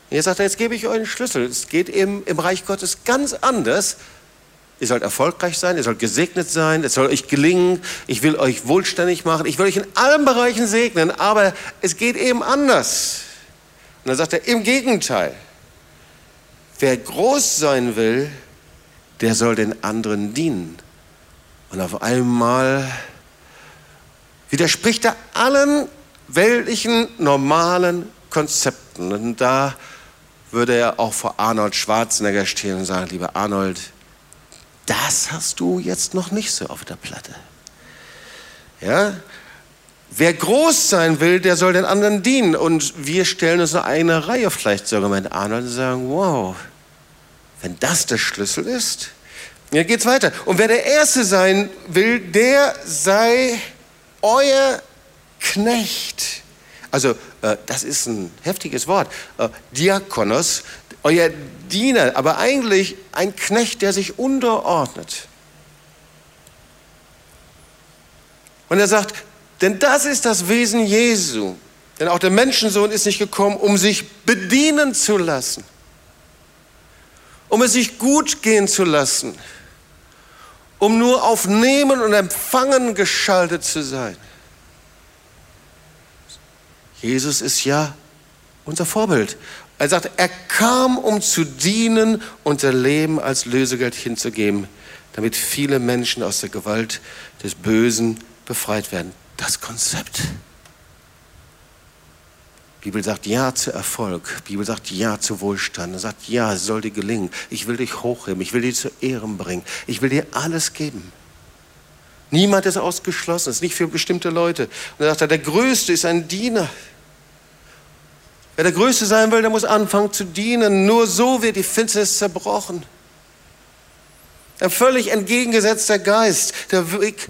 Und jetzt sagt er, jetzt gebe ich euch einen Schlüssel. Es geht eben im Reich Gottes ganz anders. Ihr sollt erfolgreich sein, ihr sollt gesegnet sein, es soll euch gelingen, ich will euch wohlständig machen, ich will euch in allen Bereichen segnen, aber es geht eben anders. Und dann sagt er, im Gegenteil, wer groß sein will, der soll den anderen dienen. Und auf einmal widerspricht er allen weltlichen, normalen Konzepten. Und da würde er auch vor Arnold Schwarzenegger stehen und sagen, lieber Arnold, das hast du jetzt noch nicht so auf der Platte. Ja, Wer groß sein will, der soll den anderen dienen. Und wir stellen uns eine Reihe vielleicht sogar mit Arnold und sagen, wow, wenn das der Schlüssel ist, dann geht's weiter. Und wer der Erste sein will, der sei euer Knecht. Also, äh, das ist ein heftiges Wort. Äh, Diakonos, euer Diener, aber eigentlich ein Knecht, der sich unterordnet. Und er sagt, denn das ist das Wesen Jesu. Denn auch der Menschensohn ist nicht gekommen, um sich bedienen zu lassen, um es sich gut gehen zu lassen, um nur auf Nehmen und Empfangen geschaltet zu sein. Jesus ist ja unser Vorbild. Er sagt, er kam, um zu dienen und sein Leben als Lösegeld hinzugeben, damit viele Menschen aus der Gewalt des Bösen befreit werden das Konzept. Die Bibel sagt Ja zu Erfolg. Die Bibel sagt Ja zu Wohlstand. Er sagt Ja, es soll dir gelingen. Ich will dich hochheben. Ich will dich zu Ehren bringen. Ich will dir alles geben. Niemand ist ausgeschlossen. Es ist nicht für bestimmte Leute. Und er sagt, der Größte ist ein Diener. Wer der Größte sein will, der muss anfangen zu dienen. Nur so wird die Finsternis zerbrochen. Ein völlig entgegengesetzter Geist. Der Weg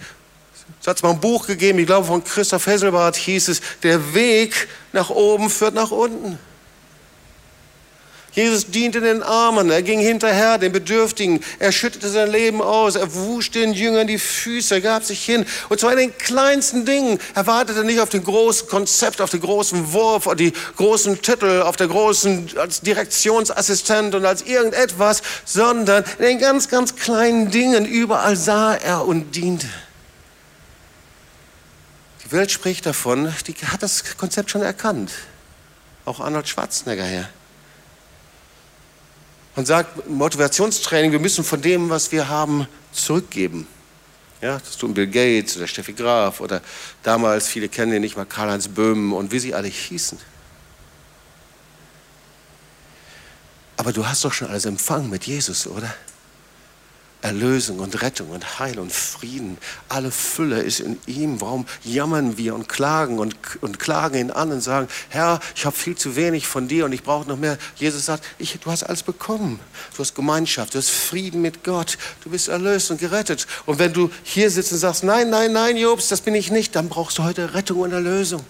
Es hat mal ein Buch gegeben, ich glaube von Christoph Hesselbart hieß es, der Weg nach oben führt nach unten. Jesus diente den Armen, er ging hinterher den Bedürftigen, er schüttete sein Leben aus, er wusch den Jüngern die Füße, er gab sich hin. Und zwar in den kleinsten Dingen. Er wartete nicht auf den großen Konzept, auf den großen Wurf, auf die großen Titel, auf der großen, als Direktionsassistent und als irgendetwas, sondern in den ganz, ganz kleinen Dingen, überall sah er und diente. Die Welt spricht davon, die hat das Konzept schon erkannt. Auch Arnold Schwarzenegger her. Man sagt Motivationstraining, wir müssen von dem, was wir haben, zurückgeben. Ja, das tun Bill Gates oder Steffi Graf oder damals, viele kennen den nicht mal, Karl-Heinz Böhm und wie sie alle hießen. Aber du hast doch schon alles empfangen mit Jesus, oder? Erlösung und Rettung und Heil und Frieden. Alle Fülle ist in ihm. Warum jammern wir und klagen und, und klagen ihn an und sagen, Herr, ich habe viel zu wenig von dir und ich brauche noch mehr. Jesus sagt, ich, du hast alles bekommen. Du hast Gemeinschaft, du hast Frieden mit Gott, du bist erlöst und gerettet. Und wenn du hier sitzt und sagst, nein, nein, nein, Jobs, das bin ich nicht, dann brauchst du heute Rettung und Erlösung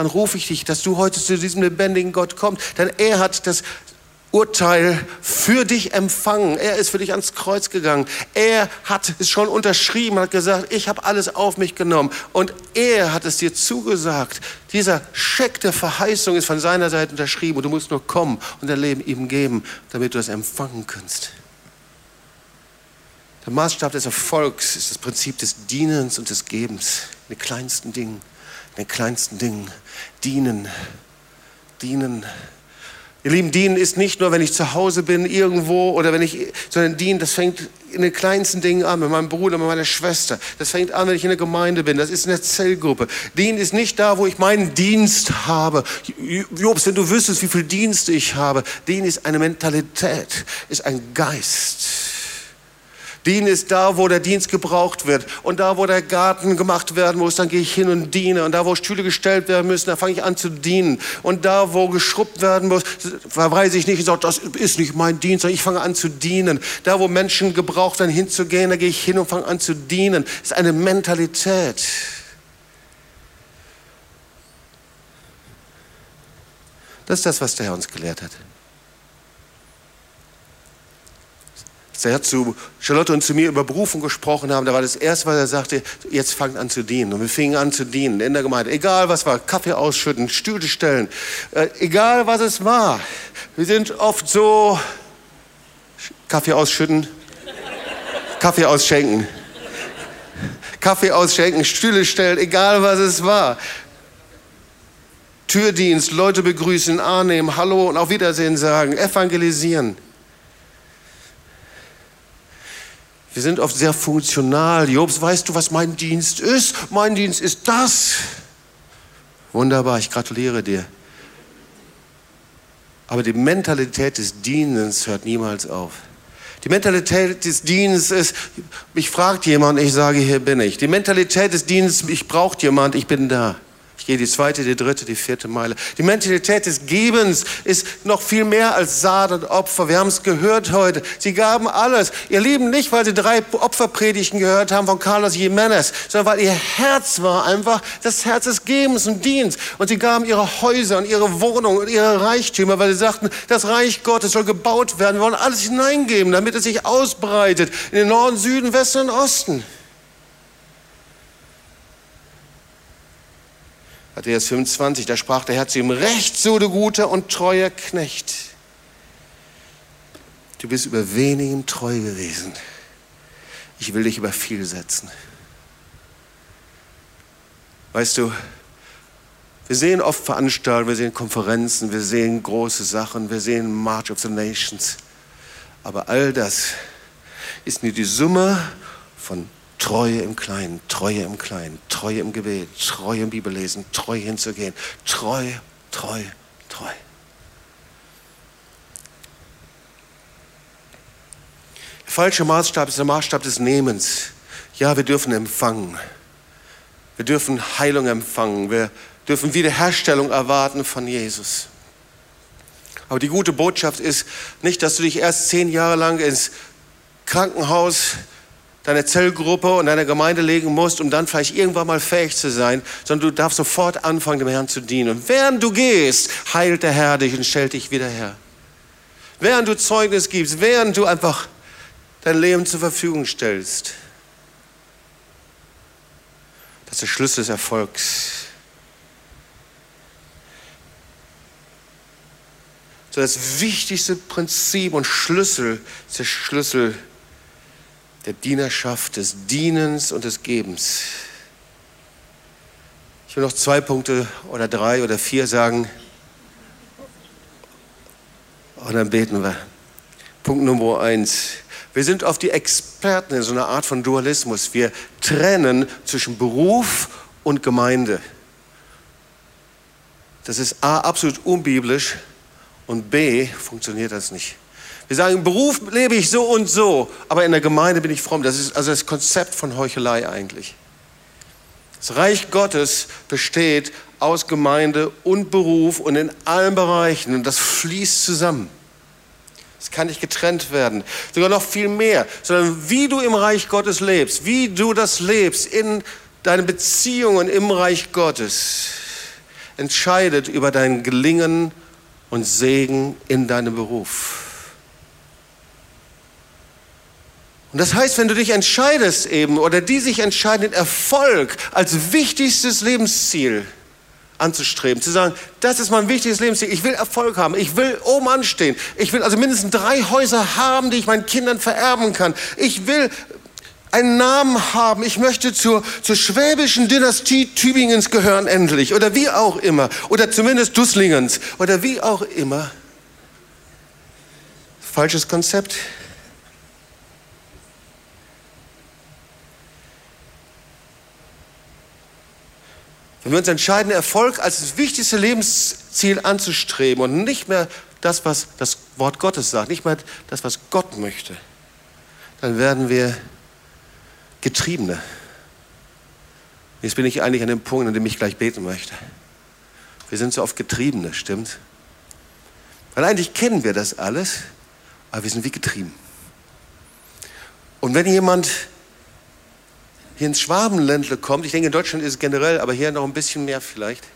dann rufe ich dich, dass du heute zu diesem lebendigen Gott kommst. Denn er hat das Urteil für dich empfangen. Er ist für dich ans Kreuz gegangen. Er hat es schon unterschrieben, hat gesagt, ich habe alles auf mich genommen. Und er hat es dir zugesagt. Dieser Scheck der Verheißung ist von seiner Seite unterschrieben. Und du musst nur kommen und dein Leben ihm geben, damit du es empfangen kannst. Der Maßstab des Erfolgs ist das Prinzip des Dienens und des Gebens. In den kleinsten Dingen, in den kleinsten Dingen. Dienen, dienen, Ihr Lieben, dienen ist nicht nur, wenn ich zu Hause bin, irgendwo oder wenn ich, sondern dienen, das fängt in den kleinsten Dingen an, mit meinem Bruder, mit meiner Schwester. Das fängt an, wenn ich in der Gemeinde bin. Das ist in der Zellgruppe. Dienen ist nicht da, wo ich meinen Dienst habe. Jobs, wenn du wüsstest, wie viel Dienst ich habe. Dienen ist eine Mentalität, ist ein Geist. Dienen ist da, wo der Dienst gebraucht wird. Und da, wo der Garten gemacht werden muss, dann gehe ich hin und diene. Und da, wo Stühle gestellt werden müssen, da fange ich an zu dienen. Und da, wo geschrubbt werden muss, verweise ich nicht und sage, das ist nicht mein Dienst, sondern ich fange an zu dienen. Da, wo Menschen gebraucht werden, hinzugehen, da gehe ich hin und fange an zu dienen. Das ist eine Mentalität. Das ist das, was der Herr uns gelehrt hat. Als Herr zu Charlotte und zu mir über Berufung gesprochen haben, da war das erste, was er sagte, jetzt fangt an zu dienen. Und wir fingen an zu dienen in der Gemeinde. Egal was war, Kaffee ausschütten, Stühle stellen, äh, egal was es war. Wir sind oft so, Kaffee ausschütten, Kaffee ausschenken. Kaffee ausschenken, Stühle stellen, egal was es war. Türdienst, Leute begrüßen, annehmen, Hallo und auf Wiedersehen sagen, evangelisieren. Wir sind oft sehr funktional. Jobs, weißt du, was mein Dienst ist? Mein Dienst ist das. Wunderbar, ich gratuliere dir. Aber die Mentalität des Dienens hört niemals auf. Die Mentalität des Dienstes ist, mich fragt jemand, ich sage, hier bin ich. Die Mentalität des Dienstes, ich brauche jemand, ich bin da. Ich gehe die zweite, die dritte, die vierte Meile. Die Mentalität des Gebens ist noch viel mehr als Saat und Opfer. Wir haben es gehört heute. Sie gaben alles. Ihr Lieben nicht, weil sie drei Opferpredigten gehört haben von Carlos Jimenez, sondern weil ihr Herz war einfach das Herz des Gebens und Dienstes. Und sie gaben ihre Häuser und ihre Wohnungen und ihre Reichtümer, weil sie sagten, das Reich Gottes soll gebaut werden. Wir wollen alles hineingeben, damit es sich ausbreitet in den Norden, Süden, Westen und Osten. Matthäus 25, da sprach der Herr zu ihm, recht so du guter und treuer Knecht. Du bist über wenigem treu gewesen. Ich will dich über viel setzen. Weißt du, wir sehen oft Veranstaltungen, wir sehen Konferenzen, wir sehen große Sachen, wir sehen March of the Nations. Aber all das ist nur die Summe von Treue im Kleinen, Treue im Kleinen, Treue im Gebet, Treue im Bibellesen, treu hinzugehen. Treu, treu, treu. Der falsche Maßstab ist der Maßstab des Nehmens. Ja, wir dürfen empfangen. Wir dürfen Heilung empfangen. Wir dürfen Wiederherstellung erwarten von Jesus. Aber die gute Botschaft ist nicht, dass du dich erst zehn Jahre lang ins Krankenhaus deiner Zellgruppe und deiner Gemeinde legen musst, um dann vielleicht irgendwann mal fähig zu sein, sondern du darfst sofort anfangen, dem Herrn zu dienen. Und während du gehst, heilt der Herr dich und stellt dich wieder her. Während du Zeugnis gibst, während du einfach dein Leben zur Verfügung stellst. Das ist der Schlüssel des Erfolgs. So das wichtigste Prinzip und Schlüssel ist der Schlüssel der Dienerschaft, des Dienens und des Gebens. Ich will noch zwei Punkte oder drei oder vier sagen. Und dann beten wir. Punkt Nummer eins. Wir sind auf die Experten in so einer Art von Dualismus. Wir trennen zwischen Beruf und Gemeinde. Das ist A, absolut unbiblisch und B, funktioniert das nicht. Wir sagen, Beruf lebe ich so und so, aber in der Gemeinde bin ich fromm. Das ist also das Konzept von Heuchelei eigentlich. Das Reich Gottes besteht aus Gemeinde und Beruf und in allen Bereichen und das fließt zusammen. Es kann nicht getrennt werden. Sogar noch viel mehr. Sondern wie du im Reich Gottes lebst, wie du das lebst in deinen Beziehungen im Reich Gottes, entscheidet über dein Gelingen und Segen in deinem Beruf. Und das heißt, wenn du dich entscheidest eben oder die sich entscheiden, den Erfolg als wichtigstes Lebensziel anzustreben, zu sagen, das ist mein wichtiges Lebensziel, ich will Erfolg haben, ich will oben anstehen, ich will also mindestens drei Häuser haben, die ich meinen Kindern vererben kann, ich will einen Namen haben, ich möchte zur, zur schwäbischen Dynastie Tübingens gehören endlich oder wie auch immer oder zumindest Dusslingens oder wie auch immer. Falsches Konzept. Wenn wir uns entscheiden, Erfolg als das wichtigste Lebensziel anzustreben und nicht mehr das, was das Wort Gottes sagt, nicht mehr das, was Gott möchte, dann werden wir Getriebene. Jetzt bin ich eigentlich an dem Punkt, an dem ich gleich beten möchte. Wir sind so oft Getriebene, stimmt? Weil eigentlich kennen wir das alles, aber wir sind wie getrieben. Und wenn jemand hier ins Schwabenländle kommt, ich denke in Deutschland ist es generell, aber hier noch ein bisschen mehr vielleicht,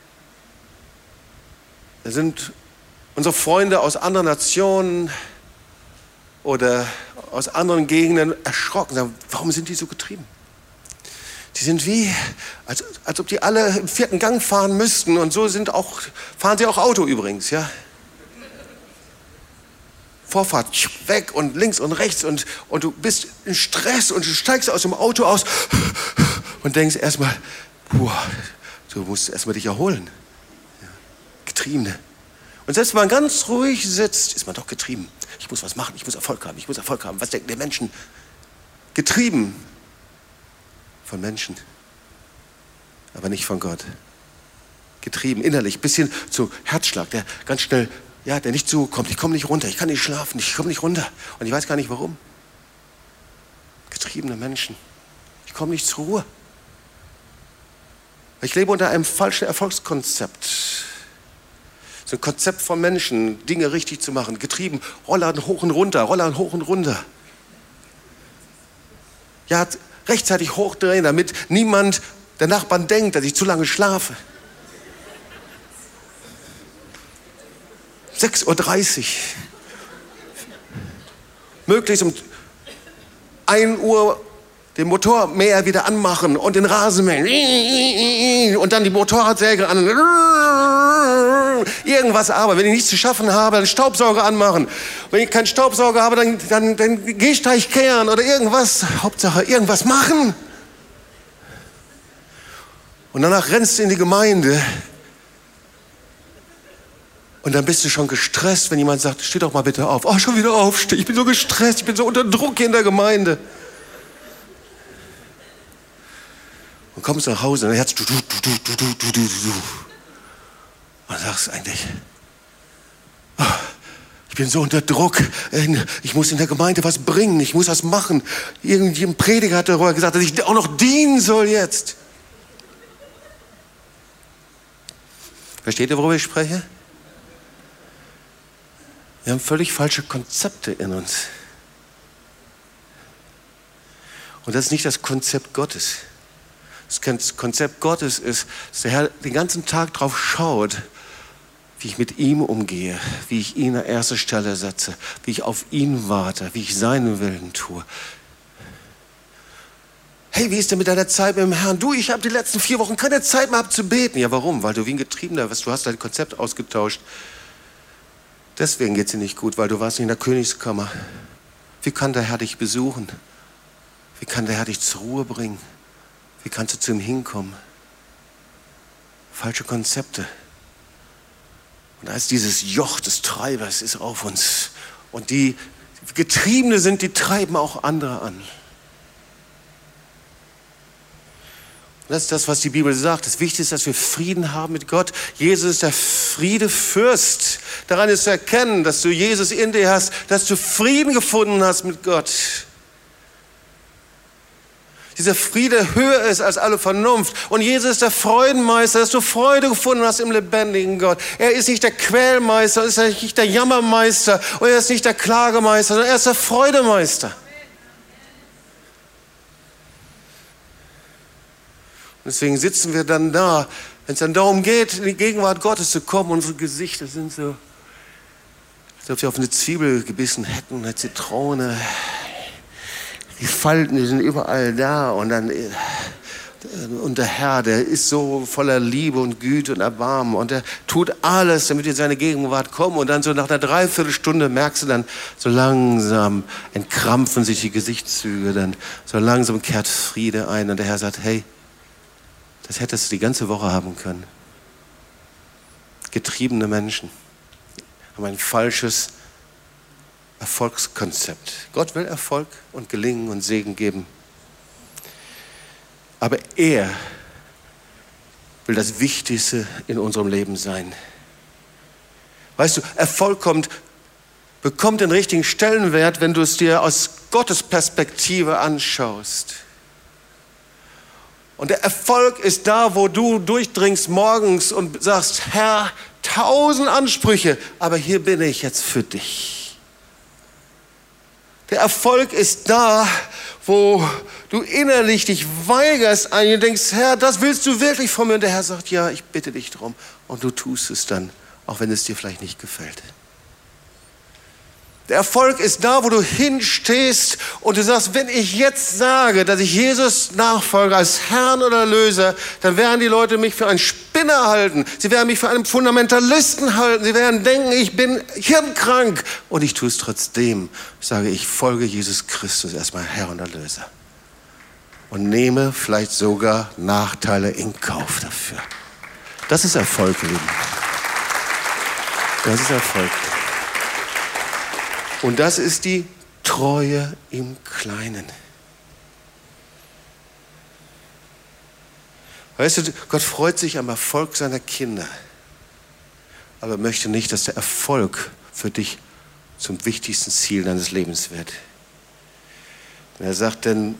da sind unsere Freunde aus anderen Nationen oder aus anderen Gegenden erschrocken, sagen, warum sind die so getrieben? Die sind wie, als, als ob die alle im vierten Gang fahren müssten und so sind auch, fahren sie auch Auto übrigens, ja. Vorfahrt, weg und links und rechts und, und du bist in Stress und du steigst aus dem Auto aus und denkst erstmal, du musst erstmal dich erholen. Ja, Getriebene. Und selbst wenn man ganz ruhig sitzt, ist man doch getrieben. Ich muss was machen, ich muss Erfolg haben, ich muss Erfolg haben. Was denken die Menschen? Getrieben von Menschen, aber nicht von Gott. Getrieben, innerlich, bis hin zu Herzschlag, der ganz schnell ja, der nicht zukommt. Ich komme nicht runter, ich kann nicht schlafen, ich komme nicht runter. Und ich weiß gar nicht warum. Getriebene Menschen. Ich komme nicht zur Ruhe. Ich lebe unter einem falschen Erfolgskonzept. So ein Konzept von Menschen, Dinge richtig zu machen. Getrieben, Rollern hoch und runter, Rollern hoch und runter. Ja, rechtzeitig hochdrehen, damit niemand der Nachbarn denkt, dass ich zu lange schlafe. 6.30 Uhr. Möglichst um 1 Uhr den Motormäher wieder anmachen und den Rasenmähen und dann die Motorradsäge an. Irgendwas aber, wenn ich nichts zu schaffen habe, den Staubsauger anmachen. Wenn ich keinen Staubsauger habe, dann, dann, dann Gehsteig kehren oder irgendwas. Hauptsache irgendwas machen. Und danach rennst du in die Gemeinde und dann bist du schon gestresst, wenn jemand sagt, steh doch mal bitte auf. Oh, schon wieder aufstehen. Ich bin so gestresst, ich bin so unter Druck hier in der Gemeinde. Und kommst nach Hause und dein Herz du, du, du, du, du, du, du, du. Und sagst eigentlich, oh, ich bin so unter Druck. Ich muss in der Gemeinde was bringen. Ich muss was machen. Irgendjemand Prediger hat darüber gesagt, dass ich auch noch dienen soll jetzt. Versteht ihr, worüber ich spreche? Wir haben völlig falsche Konzepte in uns. Und das ist nicht das Konzept Gottes. Das Konzept Gottes ist, dass der Herr den ganzen Tag drauf schaut, wie ich mit ihm umgehe, wie ich ihn an erste Stelle setze, wie ich auf ihn warte, wie ich seinen Willen tue. Hey, wie ist denn mit deiner Zeit mit dem Herrn? Du, ich habe die letzten vier Wochen keine Zeit mehr zu beten. Ja, warum? Weil du wie ein Getriebener bist. Du hast dein Konzept ausgetauscht. Deswegen geht es dir nicht gut, weil du warst nicht in der Königskammer. Wie kann der Herr dich besuchen? Wie kann der Herr dich zur Ruhe bringen? Wie kannst du zu ihm hinkommen? Falsche Konzepte. Und als dieses Joch des Treibers ist auf uns. Und die Getriebene sind, die treiben auch andere an. Und das ist das, was die Bibel sagt. Das Wichtigste ist, dass wir Frieden haben mit Gott. Jesus ist der Friedefürst. Daran ist zu erkennen, dass du Jesus in dir hast, dass du Frieden gefunden hast mit Gott dieser Friede höher ist als alle Vernunft. Und Jesus ist der Freudenmeister, dass du Freude gefunden hast im lebendigen Gott. Er ist nicht der Quälmeister, er ist nicht der Jammermeister und er ist nicht der Klagemeister, sondern er ist der Freudemeister. Deswegen sitzen wir dann da, wenn es dann darum geht, in die Gegenwart Gottes zu kommen. Unsere Gesichter sind so, als ob wir auf eine Zwiebel gebissen hätten, eine Zitrone die Falten, die sind überall da und dann äh, und der Herr, der ist so voller Liebe und Güte und Erbarmen und er tut alles, damit wir in seine Gegenwart kommen und dann so nach einer Dreiviertelstunde merkst du dann, so langsam entkrampfen sich die Gesichtszüge, dann so langsam kehrt Friede ein und der Herr sagt, hey, das hättest du die ganze Woche haben können. Getriebene Menschen haben ein falsches Erfolgskonzept. Gott will Erfolg und Gelingen und Segen geben. Aber er will das Wichtigste in unserem Leben sein. Weißt du, Erfolg kommt, bekommt den richtigen Stellenwert, wenn du es dir aus Gottes Perspektive anschaust. Und der Erfolg ist da, wo du durchdringst morgens und sagst, Herr, tausend Ansprüche, aber hier bin ich jetzt für dich. Der Erfolg ist da, wo du innerlich dich weigerst und denkst, Herr, das willst du wirklich von mir. Und der Herr sagt, ja, ich bitte dich darum. Und du tust es dann, auch wenn es dir vielleicht nicht gefällt. Der Erfolg ist da, wo du hinstehst und du sagst, wenn ich jetzt sage, dass ich Jesus nachfolge als Herrn oder Löser, dann werden die Leute mich für einen Spinner halten. Sie werden mich für einen Fundamentalisten halten. Sie werden denken, ich bin hirnkrank. Und ich tue es trotzdem. Ich sage, ich folge Jesus Christus erstmal Herr und Erlöser. Und nehme vielleicht sogar Nachteile in Kauf dafür. Das ist Erfolg, Lieben. Das ist Erfolg. Und das ist die Treue im Kleinen. Weißt du, Gott freut sich am Erfolg seiner Kinder, aber möchte nicht, dass der Erfolg für dich zum wichtigsten Ziel deines Lebens wird. Und er sagt denn,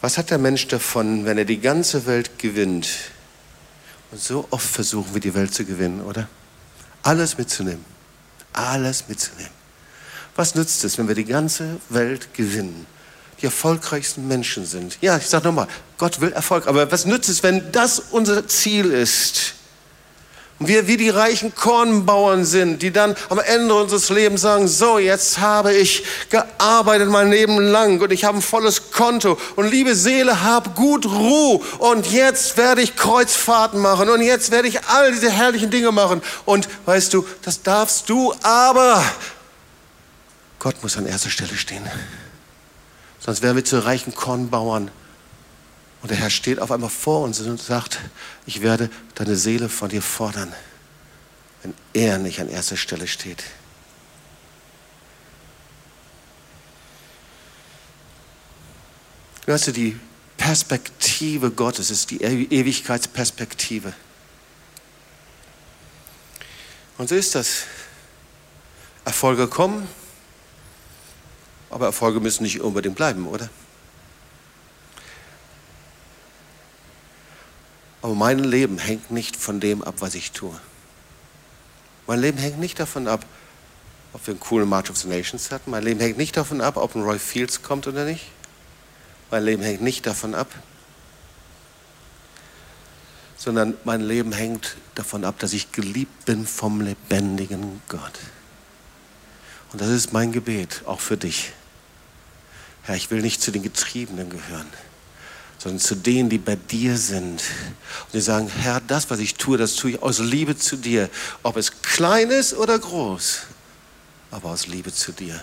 was hat der Mensch davon, wenn er die ganze Welt gewinnt? Und so oft versuchen wir die Welt zu gewinnen, oder? Alles mitzunehmen. Alles mitzunehmen. Was nützt es, wenn wir die ganze Welt gewinnen? Die erfolgreichsten Menschen sind. Ja, ich sage nochmal, Gott will Erfolg. Aber was nützt es, wenn das unser Ziel ist? Und wir wie die reichen Kornbauern sind, die dann am Ende unseres Lebens sagen, so, jetzt habe ich gearbeitet mein Leben lang und ich habe ein volles Konto und liebe Seele, hab gut Ruhe und jetzt werde ich Kreuzfahrten machen und jetzt werde ich all diese herrlichen Dinge machen. Und weißt du, das darfst du, aber Gott muss an erster Stelle stehen. Sonst wären wir zu reichen Kornbauern. Und der Herr steht auf einmal vor uns und sagt, ich werde deine Seele von dir fordern, wenn er nicht an erster Stelle steht. Hörst du, die Perspektive Gottes ist die Ewigkeitsperspektive. Und so ist das. Erfolge kommen, aber Erfolge müssen nicht unbedingt bleiben, oder? Aber mein Leben hängt nicht von dem ab, was ich tue. Mein Leben hängt nicht davon ab, ob wir einen coolen March of the Nations hatten. Mein Leben hängt nicht davon ab, ob ein Roy Fields kommt oder nicht. Mein Leben hängt nicht davon ab, sondern mein Leben hängt davon ab, dass ich geliebt bin vom lebendigen Gott. Und das ist mein Gebet, auch für dich. Herr, ich will nicht zu den Getriebenen gehören, sondern zu denen, die bei dir sind. Und die sagen, Herr, das, was ich tue, das tue ich aus Liebe zu dir. Ob es klein ist oder groß, aber aus Liebe zu dir.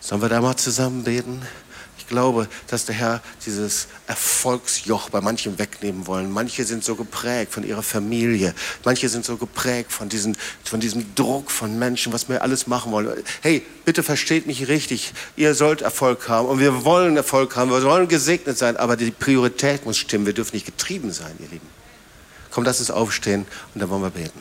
Sollen wir da mal zusammen beten? Glaube, dass der Herr dieses Erfolgsjoch bei manchen wegnehmen wollen. Manche sind so geprägt von ihrer Familie. Manche sind so geprägt von, diesen, von diesem Druck von Menschen, was wir alles machen wollen. Hey, bitte versteht mich richtig. Ihr sollt Erfolg haben und wir wollen Erfolg haben. Wir wollen gesegnet sein, aber die Priorität muss stimmen. Wir dürfen nicht getrieben sein, ihr Lieben. Komm, lass uns aufstehen und dann wollen wir beten.